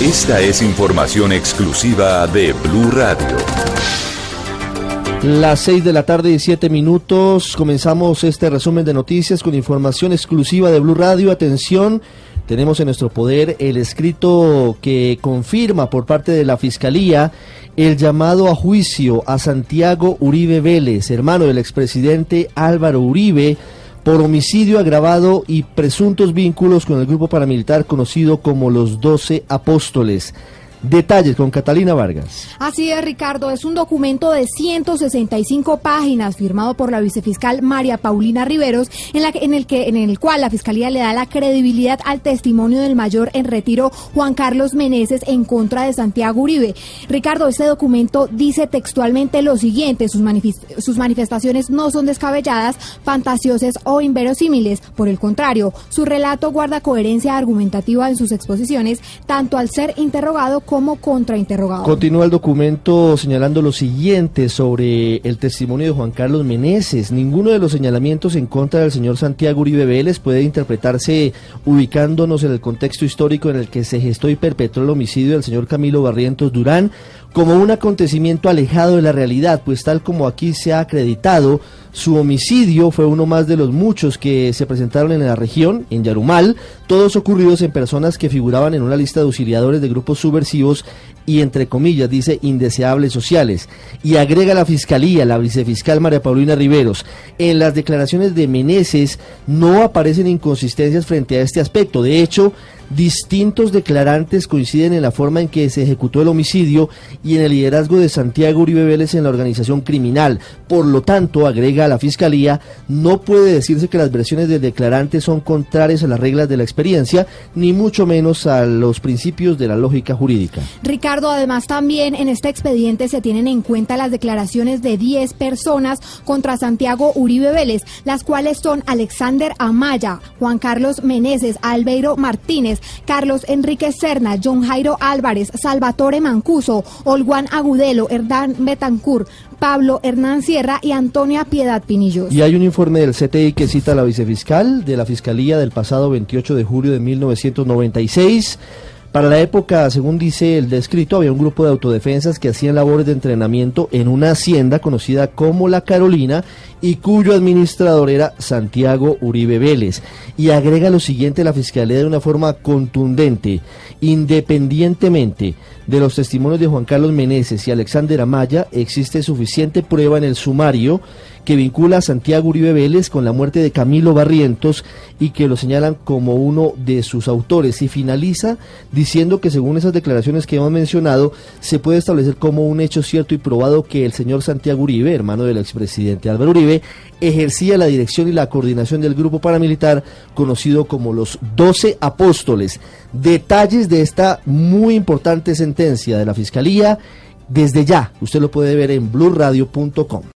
Esta es información exclusiva de Blue Radio. Las 6 de la tarde y 7 minutos. Comenzamos este resumen de noticias con información exclusiva de Blue Radio. Atención, tenemos en nuestro poder el escrito que confirma por parte de la Fiscalía el llamado a juicio a Santiago Uribe Vélez, hermano del expresidente Álvaro Uribe por homicidio agravado y presuntos vínculos con el grupo paramilitar conocido como los Doce Apóstoles. Detalles con Catalina Vargas. Así es, Ricardo. Es un documento de 165 páginas firmado por la vicefiscal María Paulina Riveros, en, el que, en el cual la fiscalía le da la credibilidad al testimonio del mayor en retiro Juan Carlos Meneses en contra de Santiago Uribe. Ricardo, este documento dice textualmente lo siguiente: sus, sus manifestaciones no son descabelladas, fantasiosas o inverosímiles. Por el contrario, su relato guarda coherencia argumentativa en sus exposiciones, tanto al ser interrogado como contrainterrogado. Continúa el documento señalando lo siguiente sobre el testimonio de Juan Carlos Meneses. Ninguno de los señalamientos en contra del señor Santiago Uribe Vélez puede interpretarse ubicándonos en el contexto histórico en el que se gestó y perpetró el homicidio del señor Camilo Barrientos Durán como un acontecimiento alejado de la realidad, pues tal como aquí se ha acreditado, su homicidio fue uno más de los muchos que se presentaron en la región, en Yarumal, todos ocurridos en personas que figuraban en una lista de auxiliadores de grupos subversivos y entre comillas dice indeseables sociales. Y agrega la Fiscalía, la vicefiscal María Paulina Riveros, en las declaraciones de Meneses no aparecen inconsistencias frente a este aspecto. De hecho, distintos declarantes coinciden en la forma en que se ejecutó el homicidio y en el liderazgo de Santiago Uribe Vélez en la organización criminal. Por lo tanto, agrega la Fiscalía, no puede decirse que las versiones del declarante son contrarias a las reglas de la experiencia, ni mucho menos a los principios de la lógica jurídica. Ricardo, además también en este expediente se tienen en cuenta las declaraciones de 10 personas contra Santiago Uribe Vélez, las cuales son Alexander Amaya, Juan Carlos Meneses, Albeiro Martínez, Carlos Enrique Serna, John Jairo Álvarez, Salvatore Mancuso, Olguán Agudelo, Hernán Betancur, Pablo Hernán Sierra y Antonia Piedad Pinillos. Y hay un informe del CTI que cita a la vicefiscal de la Fiscalía del pasado 28 de julio de 1996 para la época, según dice el descrito, había un grupo de autodefensas que hacían labores de entrenamiento en una hacienda conocida como La Carolina y cuyo administrador era Santiago Uribe Vélez. Y agrega lo siguiente la Fiscalía de una forma contundente, independientemente de los testimonios de Juan Carlos Meneses y Alexander Amaya, existe suficiente prueba en el sumario que vincula a Santiago Uribe Vélez con la muerte de Camilo Barrientos y que lo señalan como uno de sus autores. Y finaliza diciendo que según esas declaraciones que hemos mencionado, se puede establecer como un hecho cierto y probado que el señor Santiago Uribe, hermano del expresidente Álvaro Uribe, ejercía la dirección y la coordinación del grupo paramilitar conocido como los Doce Apóstoles. Detalles de esta muy importante sentencia de la Fiscalía, desde ya, usted lo puede ver en blurradio.com.